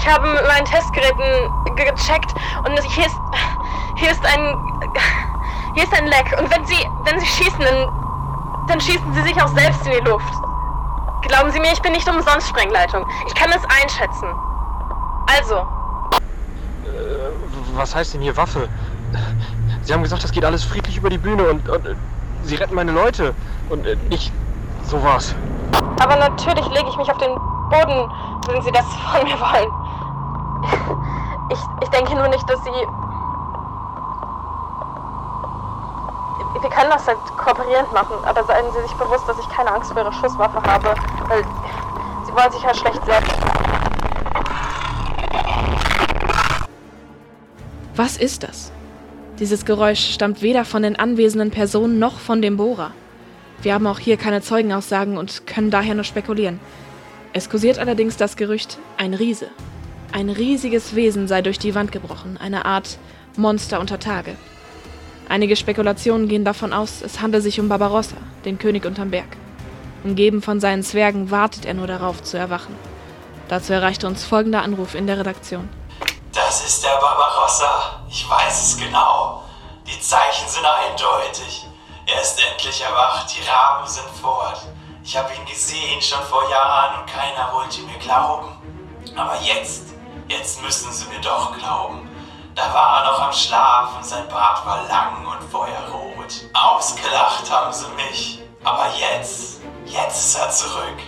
ich habe mit meinen Testgeräten gecheckt und hier ist, hier ist ein, hier ist ein Leck. Und wenn Sie, wenn Sie schießen, dann, dann schießen Sie sich auch selbst in die Luft. Glauben Sie mir, ich bin nicht umsonst Sprengleitung. Ich kann es einschätzen. Also. Äh, was heißt denn hier Waffe? Sie haben gesagt, das geht alles friedlich über die Bühne und, und Sie retten meine Leute und äh, nicht sowas. Aber natürlich lege ich mich auf den Boden, wenn Sie das von mir wollen. Ich, denke nur nicht, dass Sie. Wir können das halt kooperierend machen, aber seien Sie sich bewusst, dass ich keine Angst vor Ihrer Schusswaffe habe, weil Sie wollen sich ja schlecht selbst. Was ist das? Dieses Geräusch stammt weder von den anwesenden Personen noch von dem Bohrer. Wir haben auch hier keine Zeugenaussagen und können daher nur spekulieren. Es kursiert allerdings das Gerücht, ein Riese. Ein riesiges Wesen sei durch die Wand gebrochen, eine Art Monster unter Tage. Einige Spekulationen gehen davon aus, es handelt sich um Barbarossa, den König unterm Berg. Umgeben von seinen Zwergen wartet er nur darauf zu erwachen. Dazu erreichte uns folgender Anruf in der Redaktion. Das ist der Barbarossa. Ich weiß es genau. Die Zeichen sind eindeutig. Er ist endlich erwacht. Die Raben sind fort. Ich habe ihn gesehen schon vor Jahren und keiner wollte mir glauben. Aber jetzt, jetzt müssen sie mir doch glauben. Da war er noch am Schlaf und sein Bart war lang und feuerrot. Ausgelacht haben sie mich. Aber jetzt, jetzt ist er zurück.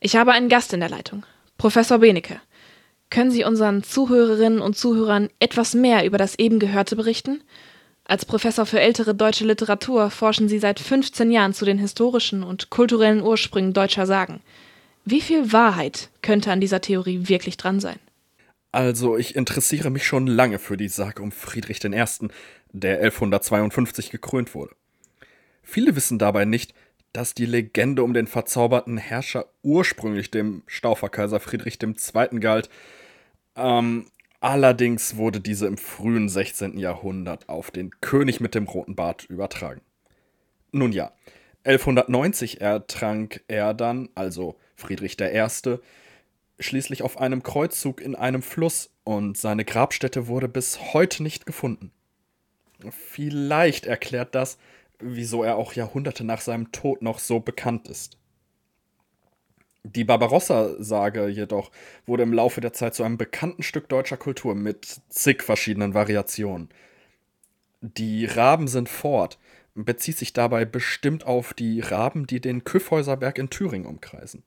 Ich habe einen Gast in der Leitung. Professor Benecke. Können Sie unseren Zuhörerinnen und Zuhörern etwas mehr über das eben Gehörte berichten? Als Professor für ältere deutsche Literatur forschen Sie seit 15 Jahren zu den historischen und kulturellen Ursprüngen deutscher Sagen. Wie viel Wahrheit könnte an dieser Theorie wirklich dran sein? Also, ich interessiere mich schon lange für die Sage um Friedrich I., der 1152 gekrönt wurde. Viele wissen dabei nicht, dass die Legende um den verzauberten Herrscher ursprünglich dem Stauferkaiser Friedrich II. galt, ähm, allerdings wurde diese im frühen 16. Jahrhundert auf den König mit dem roten Bart übertragen. Nun ja, 1190 ertrank er dann, also Friedrich I., schließlich auf einem Kreuzzug in einem Fluss und seine Grabstätte wurde bis heute nicht gefunden. Vielleicht erklärt das, wieso er auch Jahrhunderte nach seinem Tod noch so bekannt ist. Die Barbarossa-Sage jedoch wurde im Laufe der Zeit zu einem bekannten Stück deutscher Kultur mit zig verschiedenen Variationen. Die Raben sind fort bezieht sich dabei bestimmt auf die Raben, die den Kyffhäuserberg in Thüringen umkreisen.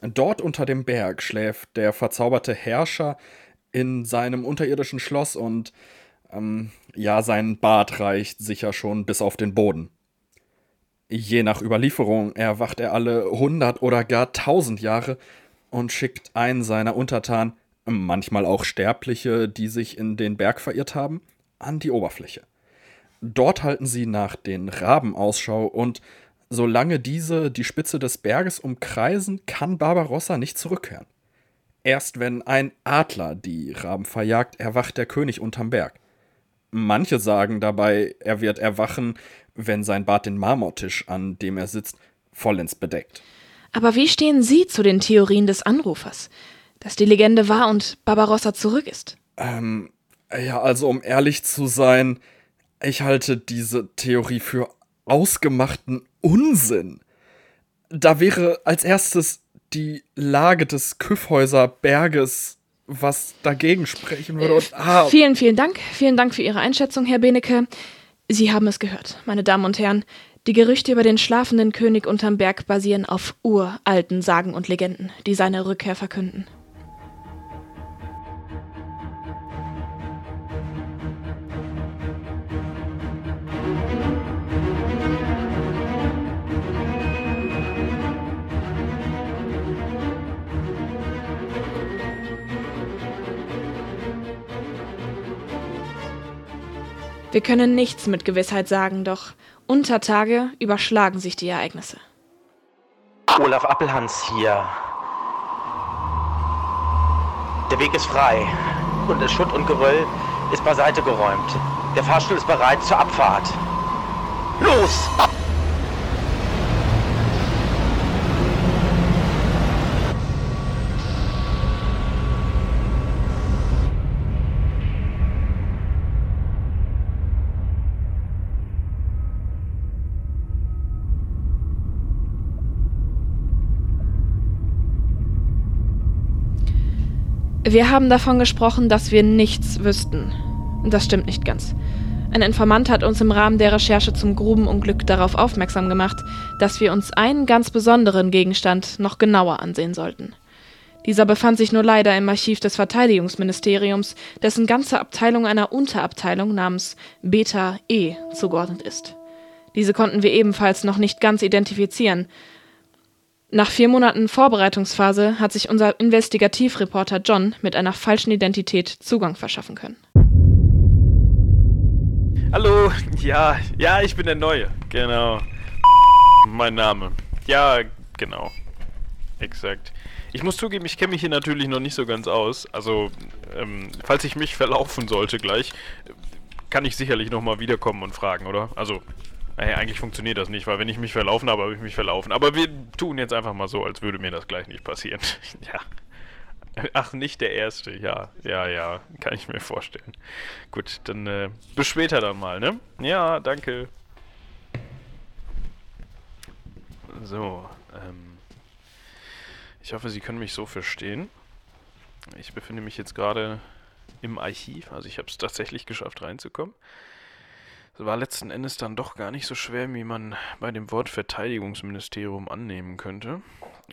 Dort unter dem Berg schläft der verzauberte Herrscher in seinem unterirdischen Schloss und ähm, ja, sein Bart reicht sicher schon bis auf den Boden. Je nach Überlieferung erwacht er alle hundert oder gar tausend Jahre und schickt einen seiner Untertanen, manchmal auch Sterbliche, die sich in den Berg verirrt haben, an die Oberfläche. Dort halten sie nach den Raben Ausschau und solange diese die Spitze des Berges umkreisen, kann Barbarossa nicht zurückkehren. Erst wenn ein Adler die Raben verjagt, erwacht der König unterm Berg. Manche sagen dabei, er wird erwachen, wenn sein Bart den Marmortisch, an dem er sitzt, vollends bedeckt. Aber wie stehen Sie zu den Theorien des Anrufers? Dass die Legende wahr und Barbarossa zurück ist? Ähm, ja, also um ehrlich zu sein, ich halte diese Theorie für ausgemachten Unsinn. Da wäre als erstes die Lage des Küffhäuser Berges, was dagegen sprechen würde. Und, ah. Vielen, vielen Dank. Vielen Dank für Ihre Einschätzung, Herr Benecke. Sie haben es gehört, meine Damen und Herren. Die Gerüchte über den schlafenden König unterm Berg basieren auf uralten Sagen und Legenden, die seine Rückkehr verkünden. Wir können nichts mit Gewissheit sagen, doch unter Tage überschlagen sich die Ereignisse. Olaf Appelhans hier. Der Weg ist frei und das Schutt und Geröll ist beiseite geräumt. Der Fahrstuhl ist bereit zur Abfahrt. Los! Wir haben davon gesprochen, dass wir nichts wüssten. Das stimmt nicht ganz. Ein Informant hat uns im Rahmen der Recherche zum Grubenunglück darauf aufmerksam gemacht, dass wir uns einen ganz besonderen Gegenstand noch genauer ansehen sollten. Dieser befand sich nur leider im Archiv des Verteidigungsministeriums, dessen ganze Abteilung einer Unterabteilung namens Beta E zugeordnet ist. Diese konnten wir ebenfalls noch nicht ganz identifizieren. Nach vier Monaten Vorbereitungsphase hat sich unser Investigativreporter John mit einer falschen Identität Zugang verschaffen können. Hallo, ja, ja, ich bin der Neue. Genau. Mein Name. Ja, genau. Exakt. Ich muss zugeben, ich kenne mich hier natürlich noch nicht so ganz aus. Also, ähm, falls ich mich verlaufen sollte gleich, kann ich sicherlich nochmal wiederkommen und fragen, oder? Also, naja, eigentlich funktioniert das nicht, weil wenn ich mich verlaufen habe, habe ich mich verlaufen. Aber wir tun jetzt einfach mal so, als würde mir das gleich nicht passieren. ja. Ach, nicht der erste, ja. Ja, ja, kann ich mir vorstellen. Gut, dann äh, bis später dann mal, ne? Ja, danke. So, ähm. Ich hoffe, Sie können mich so verstehen. Ich befinde mich jetzt gerade im Archiv, also ich habe es tatsächlich geschafft reinzukommen. War letzten Endes dann doch gar nicht so schwer, wie man bei dem Wort Verteidigungsministerium annehmen könnte.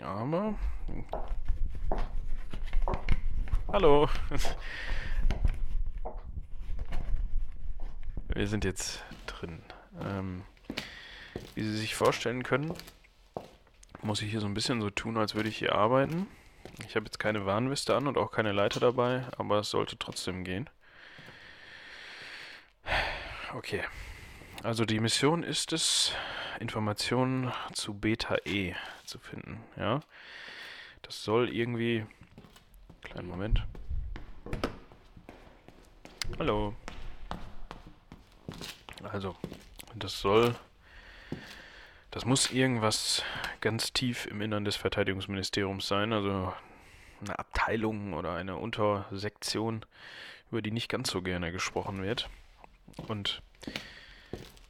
Aber Hallo. Wir sind jetzt drin. Ähm, wie Sie sich vorstellen können, muss ich hier so ein bisschen so tun, als würde ich hier arbeiten. Ich habe jetzt keine Warnweste an und auch keine Leiter dabei, aber es sollte trotzdem gehen. Okay. Also die Mission ist es, Informationen zu Beta E zu finden, ja. Das soll irgendwie Kleinen Moment. Hallo. Also, das soll. Das muss irgendwas ganz tief im Innern des Verteidigungsministeriums sein, also eine Abteilung oder eine Untersektion, über die nicht ganz so gerne gesprochen wird. Und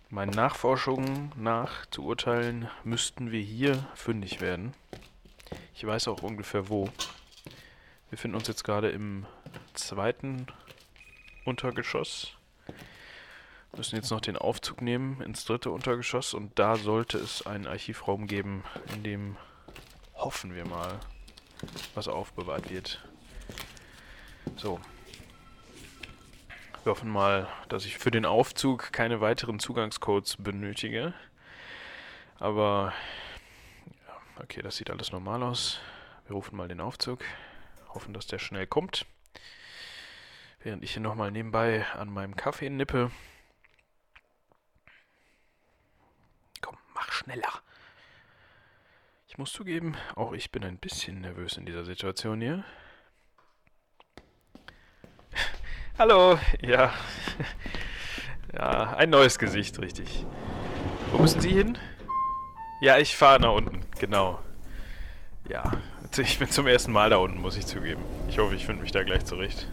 meinen Nachforschungen nach zu urteilen, müssten wir hier fündig werden. Ich weiß auch ungefähr wo. Wir finden uns jetzt gerade im zweiten Untergeschoss. Wir müssen jetzt noch den Aufzug nehmen ins dritte Untergeschoss und da sollte es einen Archivraum geben, in dem hoffen wir mal, was aufbewahrt wird. So. Wir hoffen mal, dass ich für den Aufzug keine weiteren Zugangscodes benötige. Aber, ja, okay, das sieht alles normal aus. Wir rufen mal den Aufzug. Hoffen, dass der schnell kommt. Während ich hier nochmal nebenbei an meinem Kaffee nippe. Komm, mach schneller. Ich muss zugeben, auch ich bin ein bisschen nervös in dieser Situation hier. Hallo, ja. Ja, ein neues Gesicht, richtig. Wo müssen Sie hin? Ja, ich fahre nach unten, genau. Ja, ich bin zum ersten Mal da unten, muss ich zugeben. Ich hoffe, ich finde mich da gleich zurecht.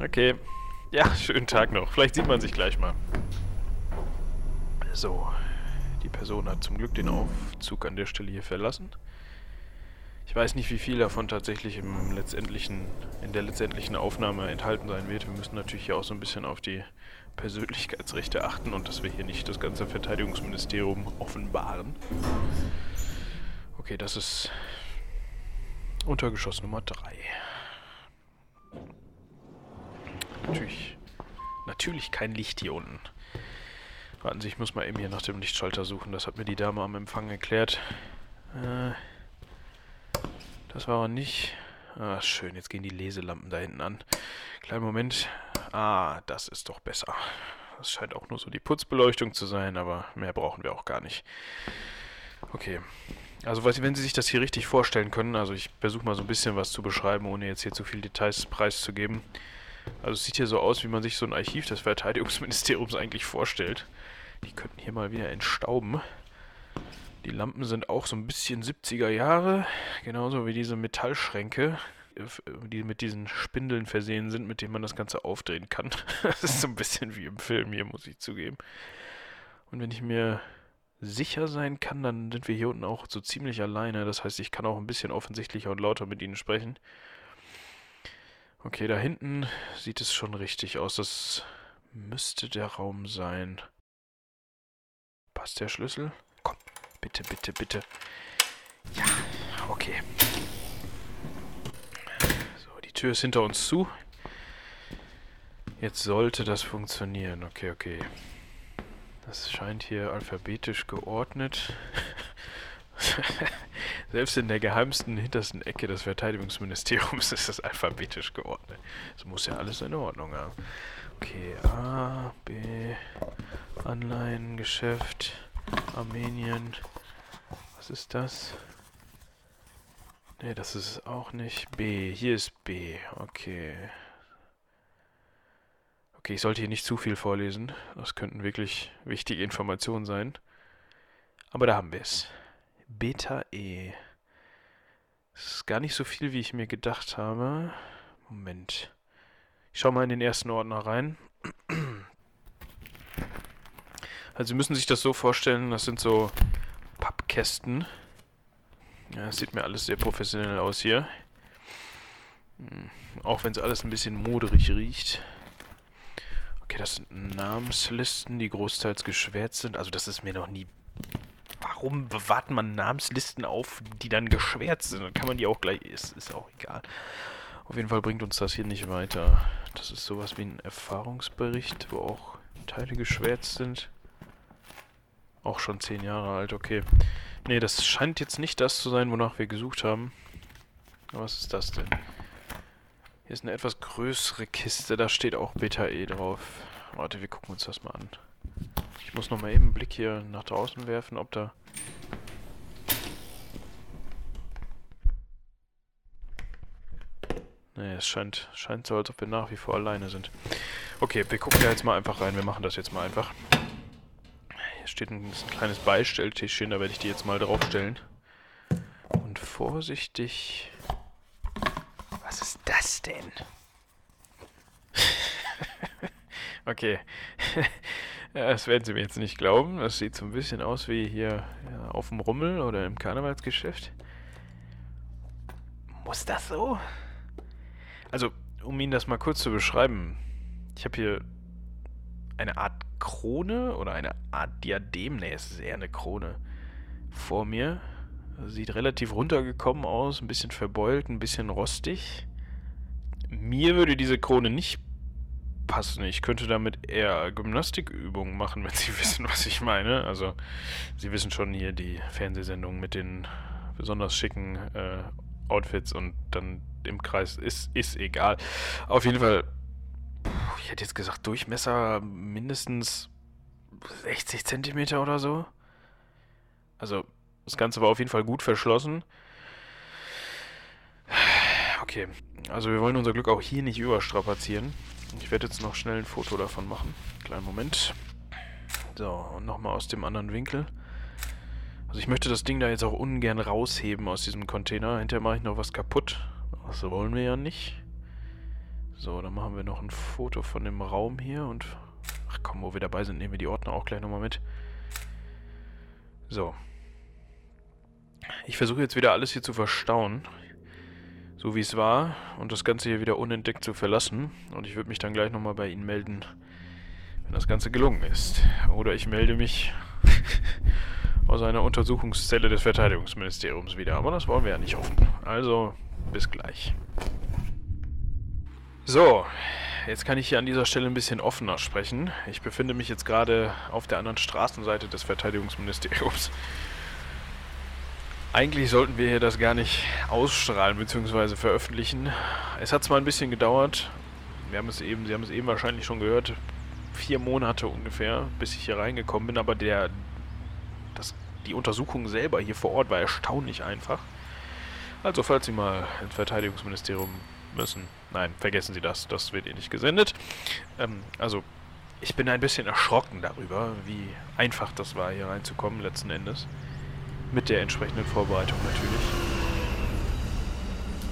Okay. Ja, schönen Tag noch. Vielleicht sieht man sich gleich mal. So. Die Person hat zum Glück den Aufzug an der Stelle hier verlassen. Ich weiß nicht, wie viel davon tatsächlich im letztendlichen, in der letztendlichen Aufnahme enthalten sein wird. Wir müssen natürlich hier auch so ein bisschen auf die Persönlichkeitsrechte achten und dass wir hier nicht das ganze Verteidigungsministerium offenbaren. Okay, das ist Untergeschoss Nummer 3. Natürlich, natürlich kein Licht hier unten. Warten Sie, ich muss mal eben hier nach dem Lichtschalter suchen. Das hat mir die Dame am Empfang erklärt. Äh, das war aber nicht... Ah, schön, jetzt gehen die Leselampen da hinten an. Kleinen Moment. Ah, das ist doch besser. Das scheint auch nur so die Putzbeleuchtung zu sein, aber mehr brauchen wir auch gar nicht. Okay, also wenn Sie sich das hier richtig vorstellen können, also ich versuche mal so ein bisschen was zu beschreiben, ohne jetzt hier zu viele Details preiszugeben. Also es sieht hier so aus, wie man sich so ein Archiv des Verteidigungsministeriums eigentlich vorstellt. Die könnten hier mal wieder entstauben. Die Lampen sind auch so ein bisschen 70er Jahre, genauso wie diese Metallschränke, die mit diesen Spindeln versehen sind, mit denen man das Ganze aufdrehen kann. Das ist so ein bisschen wie im Film hier, muss ich zugeben. Und wenn ich mir sicher sein kann, dann sind wir hier unten auch so ziemlich alleine. Das heißt, ich kann auch ein bisschen offensichtlicher und lauter mit ihnen sprechen. Okay, da hinten sieht es schon richtig aus. Das müsste der Raum sein. Passt der Schlüssel? Bitte, bitte, bitte. Ja, okay. So, die Tür ist hinter uns zu. Jetzt sollte das funktionieren. Okay, okay. Das scheint hier alphabetisch geordnet. Selbst in der geheimsten, hintersten Ecke des Verteidigungsministeriums ist das alphabetisch geordnet. Das muss ja alles in Ordnung haben. Okay, A, B, Anleihen, Geschäft, Armenien. Was ist das? Ne, das ist auch nicht B. Hier ist B. Okay. Okay, ich sollte hier nicht zu viel vorlesen. Das könnten wirklich wichtige Informationen sein. Aber da haben wir es. Beta E. Das ist gar nicht so viel, wie ich mir gedacht habe. Moment. Ich schau mal in den ersten Ordner rein. Also Sie müssen sich das so vorstellen, das sind so Pappkästen. Ja, das sieht mir alles sehr professionell aus hier. Hm, auch wenn es alles ein bisschen moderig riecht. Okay, das sind Namenslisten, die großteils geschwärzt sind. Also das ist mir noch nie warum bewahrt man Namenslisten auf, die dann geschwärzt sind? Dann kann man die auch gleich. Ist, ist auch egal. Auf jeden Fall bringt uns das hier nicht weiter. Das ist sowas wie ein Erfahrungsbericht, wo auch Teile geschwärzt sind. Auch schon zehn Jahre alt, okay. Ne, das scheint jetzt nicht das zu sein, wonach wir gesucht haben. Was ist das denn? Hier ist eine etwas größere Kiste, da steht auch Beta E drauf. Warte, wir gucken uns das mal an. Ich muss noch mal eben einen Blick hier nach draußen werfen, ob da... Ne, es scheint, scheint so, als ob wir nach wie vor alleine sind. Okay, wir gucken da jetzt mal einfach rein. Wir machen das jetzt mal einfach. Steht ein, ein kleines Beistelltischchen, da werde ich die jetzt mal draufstellen. Und vorsichtig... Was ist das denn? okay. Das werden Sie mir jetzt nicht glauben. Das sieht so ein bisschen aus wie hier ja, auf dem Rummel oder im Karnevalsgeschäft. Muss das so? Also, um Ihnen das mal kurz zu beschreiben. Ich habe hier eine Art Krone oder eine Art Diadem. Ne, es ist eher eine Krone vor mir. Sieht relativ runtergekommen aus, ein bisschen verbeult, ein bisschen rostig. Mir würde diese Krone nicht passen. Ich könnte damit eher Gymnastikübungen machen, wenn Sie wissen, was ich meine. Also, Sie wissen schon hier die Fernsehsendung mit den besonders schicken äh, Outfits und dann im Kreis. Ist, ist egal. Auf jeden Fall, ich hätte jetzt gesagt, Durchmesser mindestens 60 Zentimeter oder so. Also, das Ganze war auf jeden Fall gut verschlossen. Okay, also wir wollen unser Glück auch hier nicht überstrapazieren. Ich werde jetzt noch schnell ein Foto davon machen. Kleinen Moment. So, und nochmal aus dem anderen Winkel. Also ich möchte das Ding da jetzt auch ungern rausheben aus diesem Container. Hinterher mache ich noch was kaputt. Das wollen wir ja nicht. So, dann machen wir noch ein Foto von dem Raum hier und... Ach komm, wo wir dabei sind, nehmen wir die Ordner auch gleich nochmal mit. So. Ich versuche jetzt wieder alles hier zu verstauen so wie es war und das Ganze hier wieder unentdeckt zu verlassen. Und ich würde mich dann gleich nochmal bei Ihnen melden, wenn das Ganze gelungen ist. Oder ich melde mich aus einer Untersuchungszelle des Verteidigungsministeriums wieder. Aber das wollen wir ja nicht hoffen. Also, bis gleich. So, jetzt kann ich hier an dieser Stelle ein bisschen offener sprechen. Ich befinde mich jetzt gerade auf der anderen Straßenseite des Verteidigungsministeriums. Eigentlich sollten wir hier das gar nicht ausstrahlen bzw. veröffentlichen. Es hat zwar ein bisschen gedauert, wir haben es eben, Sie haben es eben wahrscheinlich schon gehört, vier Monate ungefähr, bis ich hier reingekommen bin, aber der, das, die Untersuchung selber hier vor Ort war erstaunlich einfach. Also falls Sie mal ins Verteidigungsministerium müssen, nein, vergessen Sie das, das wird Ihnen nicht gesendet. Ähm, also ich bin ein bisschen erschrocken darüber, wie einfach das war, hier reinzukommen letzten Endes. Mit der entsprechenden Vorbereitung natürlich.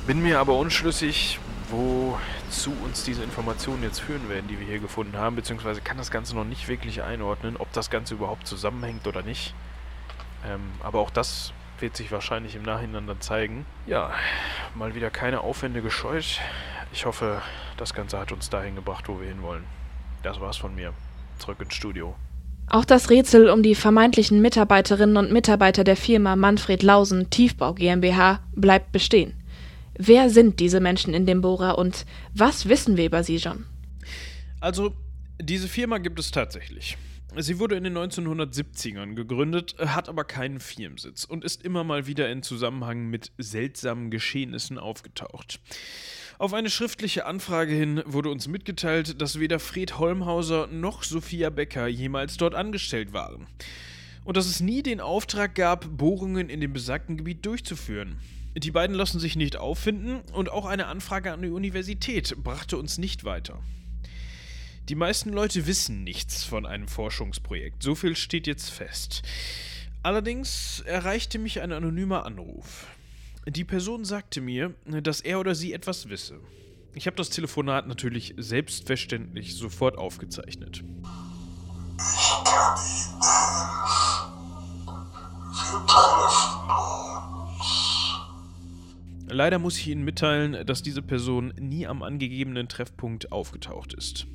Bin mir aber unschlüssig, wozu uns diese Informationen jetzt führen werden, die wir hier gefunden haben, beziehungsweise kann das Ganze noch nicht wirklich einordnen, ob das Ganze überhaupt zusammenhängt oder nicht. Ähm, aber auch das wird sich wahrscheinlich im Nachhinein dann zeigen. Ja, mal wieder keine Aufwände gescheut. Ich hoffe, das Ganze hat uns dahin gebracht, wo wir hinwollen. Das war's von mir. Zurück ins Studio. Auch das Rätsel um die vermeintlichen Mitarbeiterinnen und Mitarbeiter der Firma Manfred Lausen Tiefbau GmbH bleibt bestehen. Wer sind diese Menschen in dem Bohrer und was wissen wir über sie, John? Also, diese Firma gibt es tatsächlich. Sie wurde in den 1970ern gegründet, hat aber keinen Firmensitz und ist immer mal wieder in Zusammenhang mit seltsamen Geschehnissen aufgetaucht. Auf eine schriftliche Anfrage hin wurde uns mitgeteilt, dass weder Fred Holmhauser noch Sophia Becker jemals dort angestellt waren. Und dass es nie den Auftrag gab, Bohrungen in dem besagten Gebiet durchzuführen. Die beiden lassen sich nicht auffinden und auch eine Anfrage an die Universität brachte uns nicht weiter. Die meisten Leute wissen nichts von einem Forschungsprojekt, so viel steht jetzt fest. Allerdings erreichte mich ein anonymer Anruf. Die Person sagte mir, dass er oder sie etwas wisse. Ich habe das Telefonat natürlich selbstverständlich sofort aufgezeichnet. Leider muss ich Ihnen mitteilen, dass diese Person nie am angegebenen Treffpunkt aufgetaucht ist.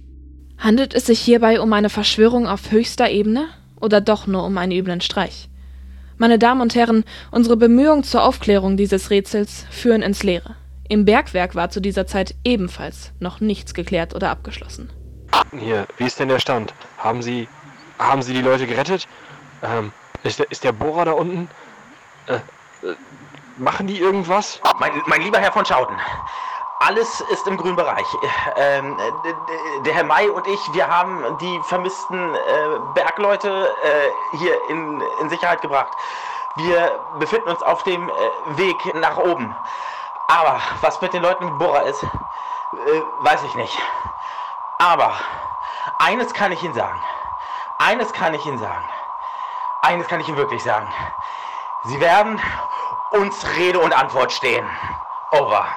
Handelt es sich hierbei um eine Verschwörung auf höchster Ebene oder doch nur um einen üblen Streich? Meine Damen und Herren, unsere Bemühungen zur Aufklärung dieses Rätsels führen ins Leere. Im Bergwerk war zu dieser Zeit ebenfalls noch nichts geklärt oder abgeschlossen. Hier, wie ist denn der Stand? Haben Sie, haben Sie die Leute gerettet? Ähm, ist der, ist der Bohrer da unten? Äh, äh, machen die irgendwas? Mein, mein lieber Herr von Schauten, alles ist im grünen Bereich. Ähm, der Herr May und ich, wir haben die vermissten äh, Bergleute äh, hier in, in Sicherheit gebracht. Wir befinden uns auf dem äh, Weg nach oben. Aber was mit den Leuten mit Bohrer ist, äh, weiß ich nicht. Aber eines kann ich Ihnen sagen. Eines kann ich Ihnen sagen. Eines kann ich Ihnen wirklich sagen. Sie werden uns Rede und Antwort stehen. Over.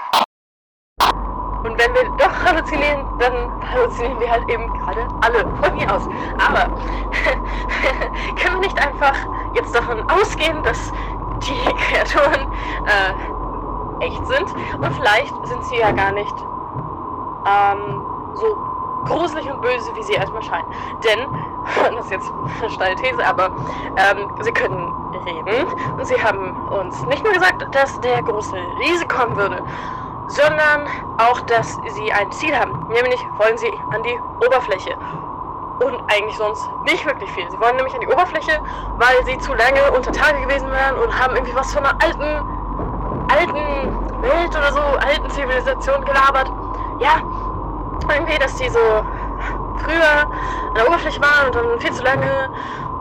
Wenn wir doch halluzinieren, dann halluzinieren wir halt eben gerade alle von mir aus. Aber können wir nicht einfach jetzt davon ausgehen, dass die Kreaturen äh, echt sind? Und vielleicht sind sie ja gar nicht ähm, so gruselig und böse, wie sie erstmal scheinen. Denn, das ist jetzt eine steile These, aber ähm, sie können reden und sie haben uns nicht nur gesagt, dass der große Riese kommen würde, sondern auch, dass sie ein Ziel haben. Nämlich wollen sie an die Oberfläche. Und eigentlich sonst nicht wirklich viel. Sie wollen nämlich an die Oberfläche, weil sie zu lange unter Tage gewesen wären und haben irgendwie was von einer alten, alten Welt oder so, alten Zivilisation gelabert. Ja, irgendwie, dass die so früher an der Oberfläche waren und dann viel zu lange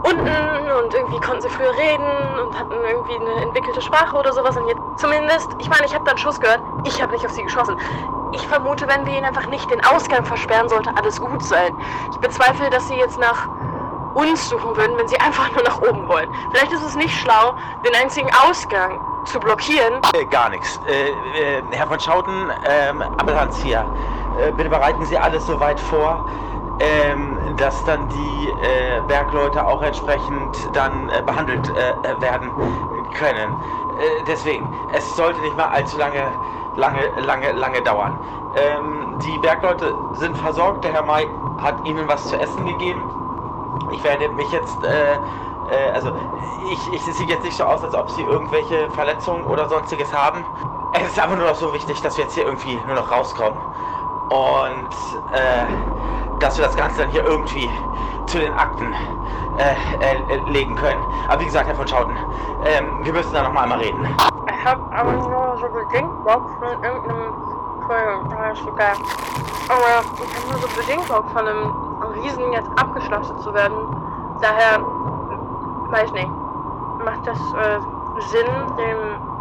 unten und irgendwie konnten sie früher reden und hatten irgendwie eine entwickelte Sprache oder sowas und jetzt zumindest, ich meine, ich habe da einen Schuss gehört, ich habe nicht auf sie geschossen. Ich vermute, wenn wir ihnen einfach nicht den Ausgang versperren, sollte alles gut sein. Ich bezweifle, dass sie jetzt nach uns suchen würden, wenn sie einfach nur nach oben wollen. Vielleicht ist es nicht schlau, den einzigen Ausgang zu blockieren. Äh, gar nichts. Äh, äh, Herr von Schauten, ähm, Appelhans hier. Äh, bitte bereiten Sie alles so weit vor, ähm, dass dann die äh, Bergleute auch entsprechend dann äh, behandelt äh, werden können. Äh, deswegen, es sollte nicht mal allzu lange, lange, lange, lange dauern. Ähm, die Bergleute sind versorgt. Der Herr May hat ihnen was zu essen gegeben. Ich werde mich jetzt, äh, äh, also ich, ich sieht jetzt nicht so aus, als ob sie irgendwelche Verletzungen oder sonstiges haben. Es ist aber nur noch so wichtig, dass wir jetzt hier irgendwie nur noch rauskommen und äh, dass wir das Ganze dann hier irgendwie zu den Akten äh, äh, legen können. Aber wie gesagt, Herr von Schauten, ähm, wir müssen da noch mal einmal reden. Ich hab aber nur so bedingt Bock von irgendeinem sogar. Aber ich hab nur so bedingt Bock von einem Riesen jetzt abgeschlachtet zu werden. Daher, weiß nicht, macht das äh, Sinn, den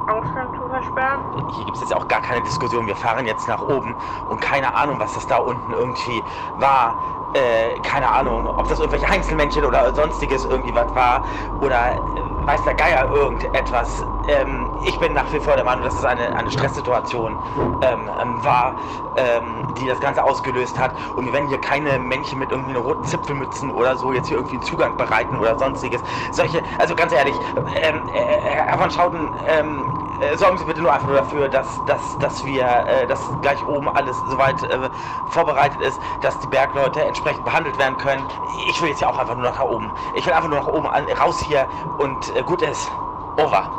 Ausgang zu versperren? Hier gibt es jetzt auch gar keine Diskussion. Wir fahren jetzt nach oben und keine Ahnung, was das da unten irgendwie war. Äh, keine Ahnung, ob das irgendwelche Einzelmännchen oder sonstiges irgendwie was war oder äh, weiß der Geier irgendetwas. Ähm, ich bin nach wie vor der Meinung, dass es eine, eine Stresssituation ähm, ähm, war, ähm, die das Ganze ausgelöst hat. Und wir werden hier keine Männchen mit irgendwie roten Zipfelmützen oder so jetzt hier irgendwie einen Zugang bereiten oder sonstiges. Solche, also ganz ehrlich, ähm, äh, Herr von Schauten, ähm, äh, sorgen Sie bitte nur einfach nur dafür, dass, dass, dass wir, äh, dass gleich oben alles soweit äh, vorbereitet ist, dass die Bergleute entsprechend behandelt werden können. Ich will jetzt ja auch einfach nur nach oben. Ich will einfach nur nach oben, an, raus hier und äh, gut ist. Over.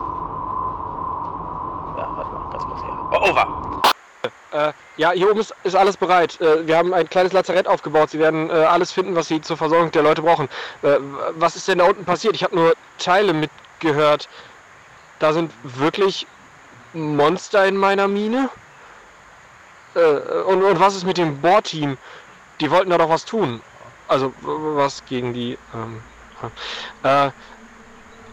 Ja, warte mal, ganz kurz hier. Oh, over. Äh, ja, hier oben ist, ist alles bereit. Äh, wir haben ein kleines Lazarett aufgebaut. Sie werden äh, alles finden, was Sie zur Versorgung der Leute brauchen. Äh, was ist denn da unten passiert? Ich habe nur Teile mitgehört. Da sind wirklich Monster in meiner Mine? Äh, und, und was ist mit dem Bohrteam? Die wollten da doch was tun. Also was gegen die. Ähm, äh,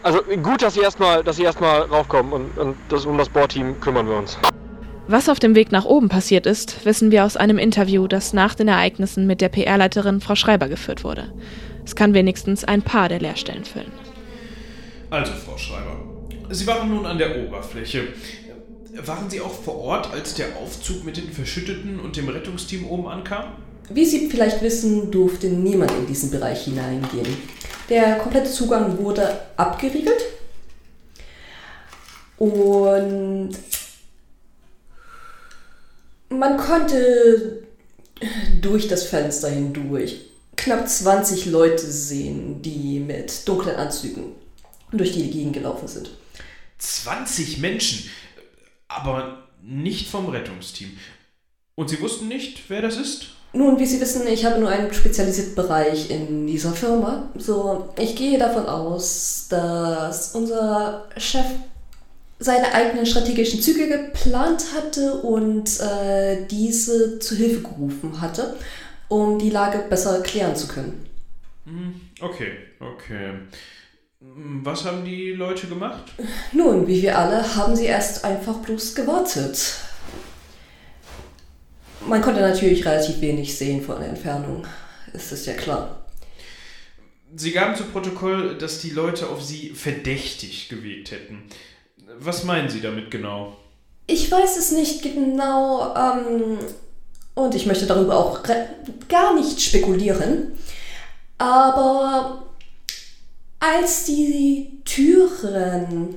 also gut, dass Sie erstmal, erstmal raufkommen und, und das, um das Bohrteam kümmern wir uns. Was auf dem Weg nach oben passiert ist, wissen wir aus einem Interview, das nach den Ereignissen mit der PR-Leiterin Frau Schreiber geführt wurde. Es kann wenigstens ein paar der Leerstellen füllen. Also, Frau Schreiber, Sie waren nun an der Oberfläche. Waren Sie auch vor Ort, als der Aufzug mit den Verschütteten und dem Rettungsteam oben ankam? Wie Sie vielleicht wissen, durfte niemand in diesen Bereich hineingehen. Der komplette Zugang wurde abgeriegelt und man konnte durch das Fenster hindurch knapp 20 Leute sehen, die mit dunklen Anzügen durch die Gegend gelaufen sind. 20 Menschen, aber nicht vom Rettungsteam. Und Sie wussten nicht, wer das ist? Nun, wie Sie wissen, ich habe nur einen spezialisierten Bereich in dieser Firma. So, ich gehe davon aus, dass unser Chef seine eigenen strategischen Züge geplant hatte und äh, diese zu Hilfe gerufen hatte, um die Lage besser klären zu können. Hm, Okay, okay. Hm, Was haben die Leute gemacht? Nun, wie wir alle, haben sie erst einfach bloß gewartet. Man konnte natürlich relativ wenig sehen von der Entfernung. Es ist ja klar. Sie gaben zu Protokoll, dass die Leute auf Sie verdächtig gewirkt hätten. Was meinen Sie damit genau? Ich weiß es nicht genau ähm, und ich möchte darüber auch gar nicht spekulieren. Aber als die Türen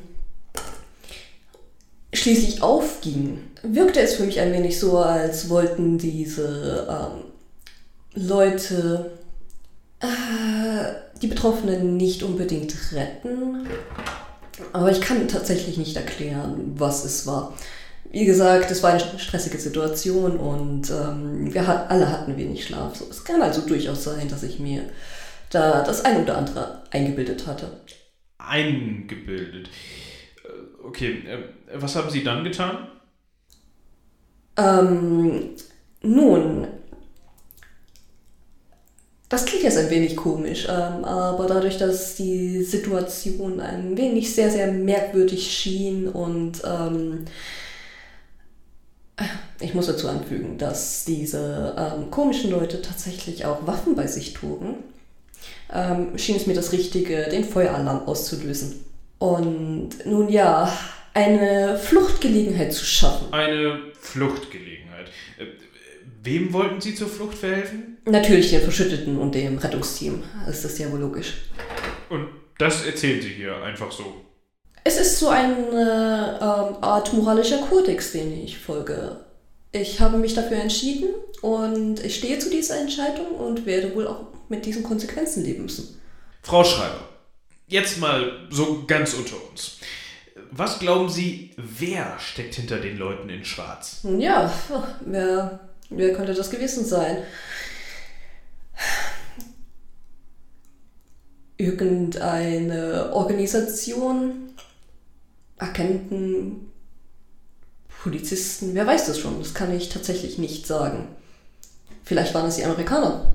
schließlich aufgingen, wirkte es für mich ein wenig so, als wollten diese ähm, Leute äh, die Betroffenen nicht unbedingt retten. Aber ich kann tatsächlich nicht erklären, was es war. Wie gesagt, es war eine stressige Situation und ähm, wir hat, alle hatten wenig Schlaf. So, es kann also durchaus sein, dass ich mir da das ein oder andere eingebildet hatte. Eingebildet. Äh, Okay, äh, was haben Sie dann getan? Ähm, nun, das klingt jetzt ein wenig komisch, ähm, aber dadurch, dass die Situation ein wenig sehr, sehr merkwürdig schien und ähm, ich muss dazu anfügen, dass diese ähm, komischen Leute tatsächlich auch Waffen bei sich trugen, ähm, schien es mir das Richtige, den Feueralarm auszulösen. Und nun ja, eine Fluchtgelegenheit zu schaffen. Eine Fluchtgelegenheit. Äh, Wem wollten Sie zur Flucht verhelfen? Natürlich den Verschütteten und dem Rettungsteam. Das ist ja wohl logisch. Und das erzählen Sie hier einfach so. Es ist so eine ähm, Art moralischer Kodex, den ich folge. Ich habe mich dafür entschieden und ich stehe zu dieser Entscheidung und werde wohl auch mit diesen Konsequenzen leben müssen. Frau Schreiber, jetzt mal so ganz unter uns. Was glauben Sie, wer steckt hinter den Leuten in Schwarz? Ja, wer, wer könnte das gewesen sein? Irgendeine Organisation, Agenten, Polizisten, wer weiß das schon? Das kann ich tatsächlich nicht sagen. Vielleicht waren es die Amerikaner.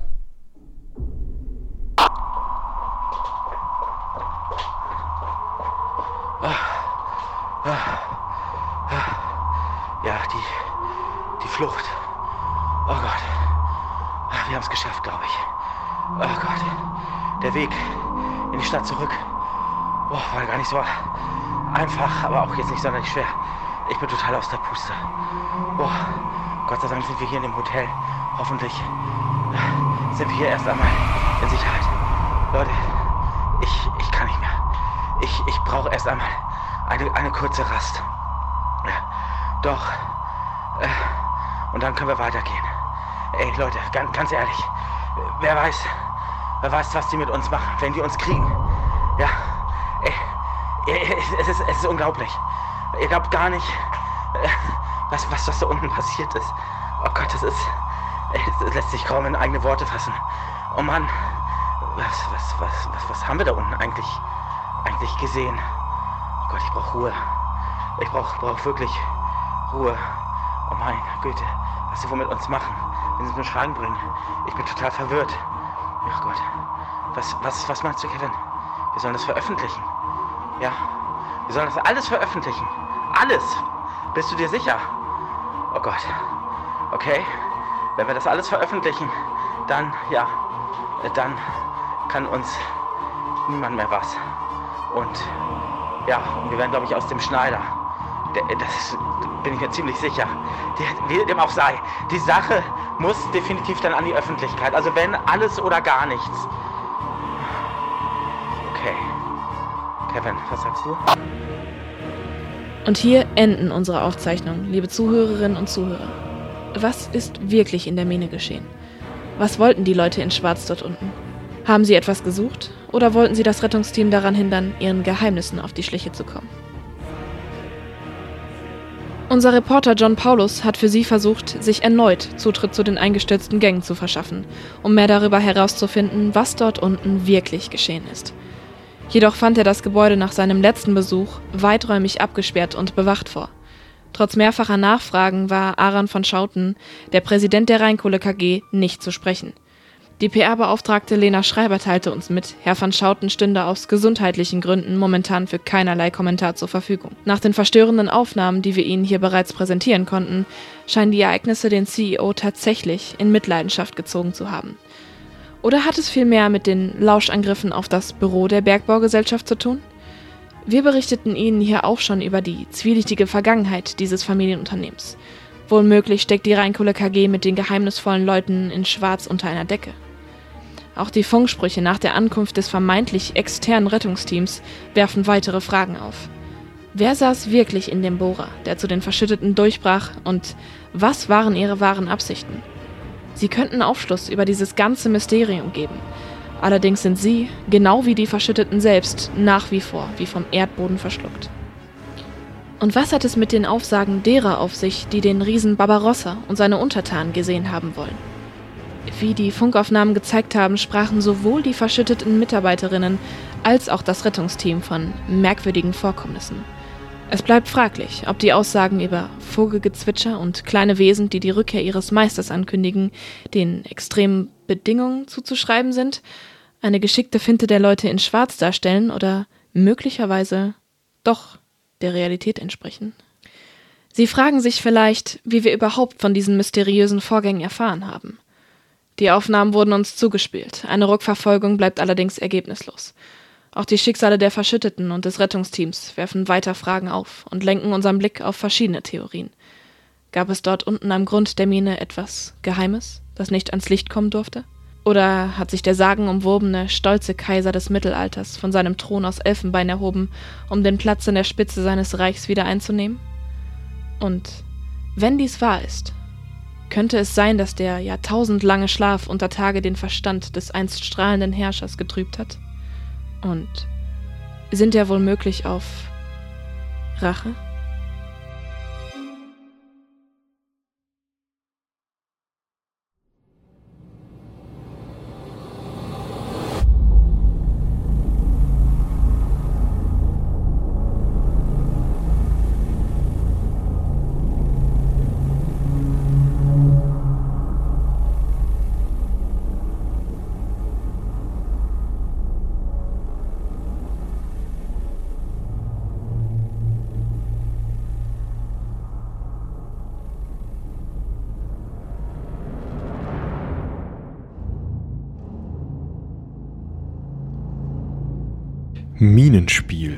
Stadt zurück. Boah, war gar nicht so einfach, aber auch jetzt nicht sonderlich schwer. Ich bin total aus der Puste. Boah, Gott sei Dank sind wir hier in dem Hotel. Hoffentlich sind wir hier erst einmal in Sicherheit. Leute, ich, ich kann nicht mehr. Ich, ich brauche erst einmal eine, eine kurze Rast. Doch. Äh, und dann können wir weitergehen. Ey, Leute, ganz, ganz ehrlich. Wer weiß, wer weiß, was die mit uns machen, wenn die uns kriegen. Ja. Ey, ey, es, ist, es ist unglaublich. Ihr glaubt gar nicht, äh, was, was, was da unten passiert ist. Oh Gott, das ist. Das lässt sich kaum in eigene Worte fassen. Oh Mann. Was, was, was, was, was haben wir da unten eigentlich, eigentlich gesehen? Oh Gott, ich brauche Ruhe. Ich brauche brauch wirklich Ruhe. Oh meine Güte, was sie wohl mit uns machen, wenn sie uns nur Schrank bringen. Ich bin total verwirrt. Ach Gott. Was, was, was meinst du, Kevin? Wir sollen das veröffentlichen. Ja. Wir sollen das alles veröffentlichen. Alles. Bist du dir sicher? Oh Gott. Okay. Wenn wir das alles veröffentlichen, dann, ja, dann kann uns niemand mehr was. Und ja, wir werden, glaube ich, aus dem Schneider. Das bin ich mir ziemlich sicher. Wie dem auch sei, die Sache muss definitiv dann an die Öffentlichkeit. Also wenn alles oder gar nichts. Kevin, was sagst du? Und hier enden unsere Aufzeichnungen, liebe Zuhörerinnen und Zuhörer. Was ist wirklich in der Mine geschehen? Was wollten die Leute in Schwarz dort unten? Haben sie etwas gesucht oder wollten sie das Rettungsteam daran hindern, ihren Geheimnissen auf die Schliche zu kommen? Unser Reporter John Paulus hat für sie versucht, sich erneut Zutritt zu den eingestürzten Gängen zu verschaffen, um mehr darüber herauszufinden, was dort unten wirklich geschehen ist. Jedoch fand er das Gebäude nach seinem letzten Besuch weiträumig abgesperrt und bewacht vor. Trotz mehrfacher Nachfragen war Aaron von Schauten, der Präsident der Rheinkohle KG, nicht zu sprechen. Die PR-Beauftragte Lena Schreiber teilte uns mit, Herr van Schouten stünde aus gesundheitlichen Gründen momentan für keinerlei Kommentar zur Verfügung. Nach den verstörenden Aufnahmen, die wir Ihnen hier bereits präsentieren konnten, scheinen die Ereignisse den CEO tatsächlich in Mitleidenschaft gezogen zu haben. Oder hat es vielmehr mit den Lauschangriffen auf das Büro der Bergbaugesellschaft zu tun? Wir berichteten Ihnen hier auch schon über die zwielichtige Vergangenheit dieses Familienunternehmens. Wohl möglich steckt die Rheinkohle KG mit den geheimnisvollen Leuten in Schwarz unter einer Decke. Auch die Funksprüche nach der Ankunft des vermeintlich externen Rettungsteams werfen weitere Fragen auf. Wer saß wirklich in dem Bohrer, der zu den Verschütteten durchbrach, und was waren ihre wahren Absichten? Sie könnten Aufschluss über dieses ganze Mysterium geben. Allerdings sind sie, genau wie die Verschütteten selbst, nach wie vor wie vom Erdboden verschluckt. Und was hat es mit den Aufsagen derer auf sich, die den Riesen Barbarossa und seine Untertanen gesehen haben wollen? Wie die Funkaufnahmen gezeigt haben, sprachen sowohl die verschütteten Mitarbeiterinnen als auch das Rettungsteam von merkwürdigen Vorkommnissen. Es bleibt fraglich, ob die Aussagen über Vogelgezwitscher und kleine Wesen, die die Rückkehr ihres Meisters ankündigen, den extremen Bedingungen zuzuschreiben sind, eine geschickte Finte der Leute in Schwarz darstellen oder möglicherweise doch der Realität entsprechen. Sie fragen sich vielleicht, wie wir überhaupt von diesen mysteriösen Vorgängen erfahren haben. Die Aufnahmen wurden uns zugespielt. Eine Rückverfolgung bleibt allerdings ergebnislos. Auch die Schicksale der Verschütteten und des Rettungsteams werfen weiter Fragen auf und lenken unseren Blick auf verschiedene Theorien. Gab es dort unten am Grund der Mine etwas Geheimes, das nicht ans Licht kommen durfte? Oder hat sich der sagenumwobene, stolze Kaiser des Mittelalters von seinem Thron aus Elfenbein erhoben, um den Platz an der Spitze seines Reichs wieder einzunehmen? Und wenn dies wahr ist, könnte es sein, dass der jahrtausendlange Schlaf unter Tage den Verstand des einst strahlenden Herrschers getrübt hat? Und sind er wohl möglich auf Rache? Minenspiel.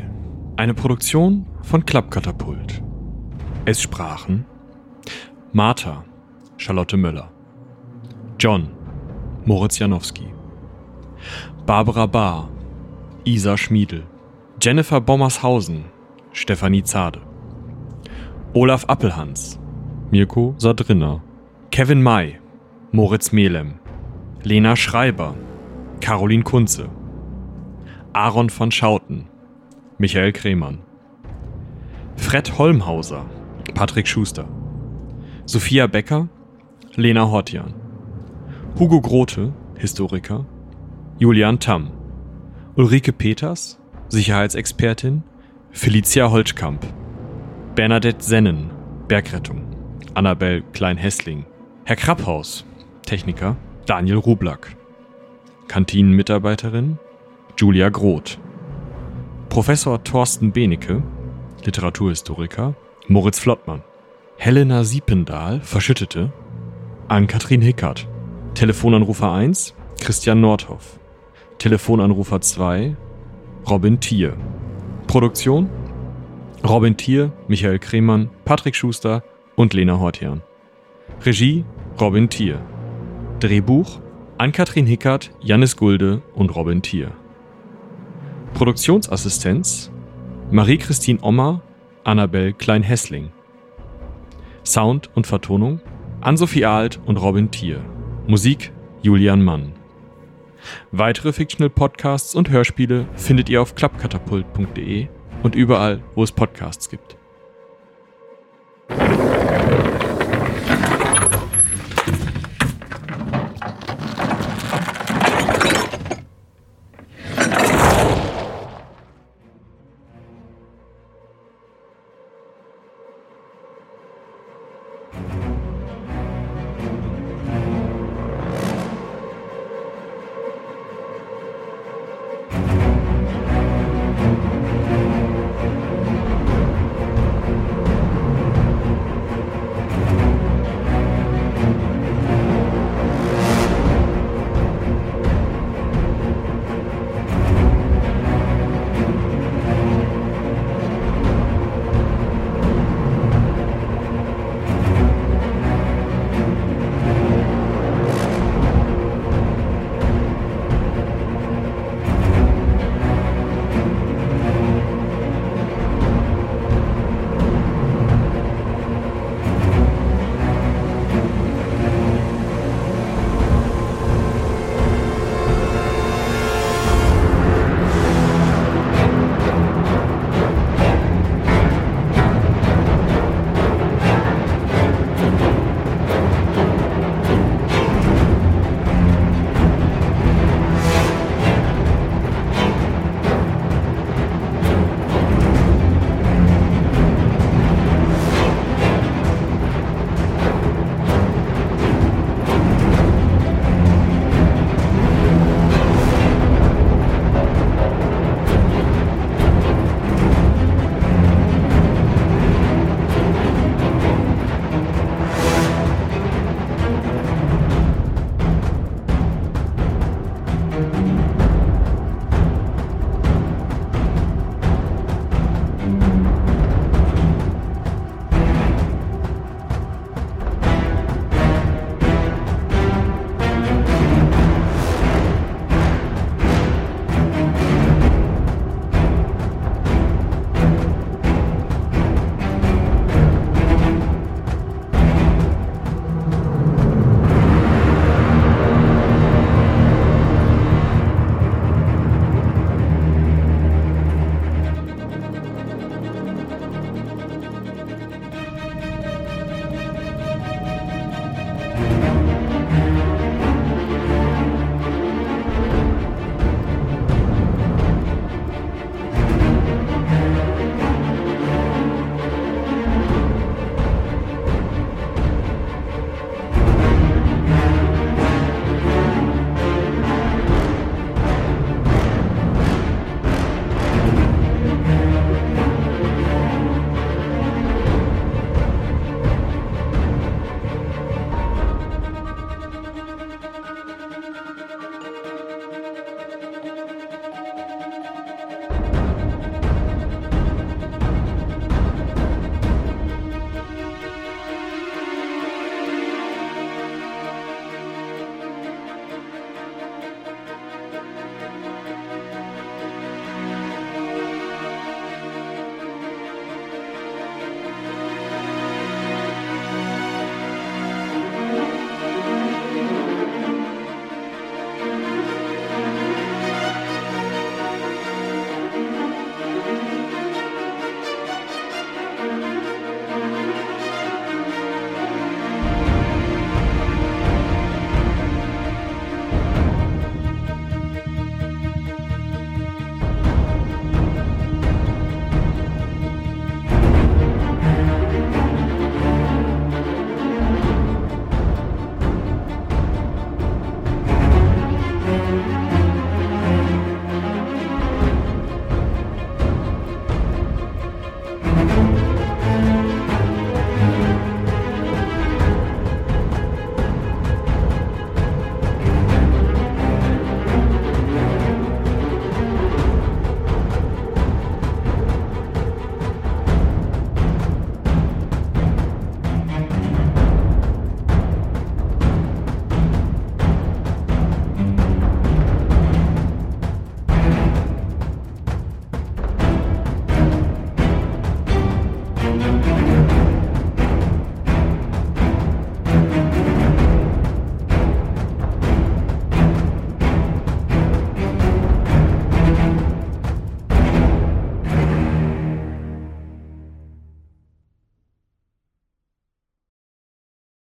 Eine Produktion von Klappkatapult. Es sprachen Martha, Charlotte Möller. John, Moritz Janowski. Barbara Bahr, Isa Schmiedel. Jennifer Bommershausen, Stefanie Zade. Olaf Appelhans, Mirko Sadrinner, Kevin May, Moritz Melem, Lena Schreiber, Caroline Kunze, Aaron von Schauten, Michael Kremann, Fred Holmhauser, Patrick Schuster, Sophia Becker, Lena Hortian, Hugo Grote, Historiker, Julian Tamm, Ulrike Peters, Sicherheitsexpertin, Felicia Holtkamp, Bernadette Sennen, Bergrettung, Annabel Klein-Hessling, Herr Krapphaus, Techniker, Daniel Rublack, Kantinenmitarbeiterin, Julia Groth, Professor Thorsten Benecke, Literaturhistoriker, Moritz Flottmann, Helena Siependahl, Verschüttete, Ann-Kathrin Hickert, Telefonanrufer 1, Christian Nordhoff, Telefonanrufer 2, Robin Thier. Produktion? Robin Thier, Michael Kremann, Patrick Schuster und Lena Hortian. Regie? Robin Thier. Drehbuch? Ann-Kathrin Hickert, Jannis Gulde und Robin Thier. Produktionsassistenz Marie-Christine Ommer, Annabel Klein-Hessling. Sound und Vertonung Ann-Sophie Alt und Robin Thier. Musik Julian Mann. Weitere Fictional Podcasts und Hörspiele findet ihr auf klappkatapult.de und überall, wo es Podcasts gibt.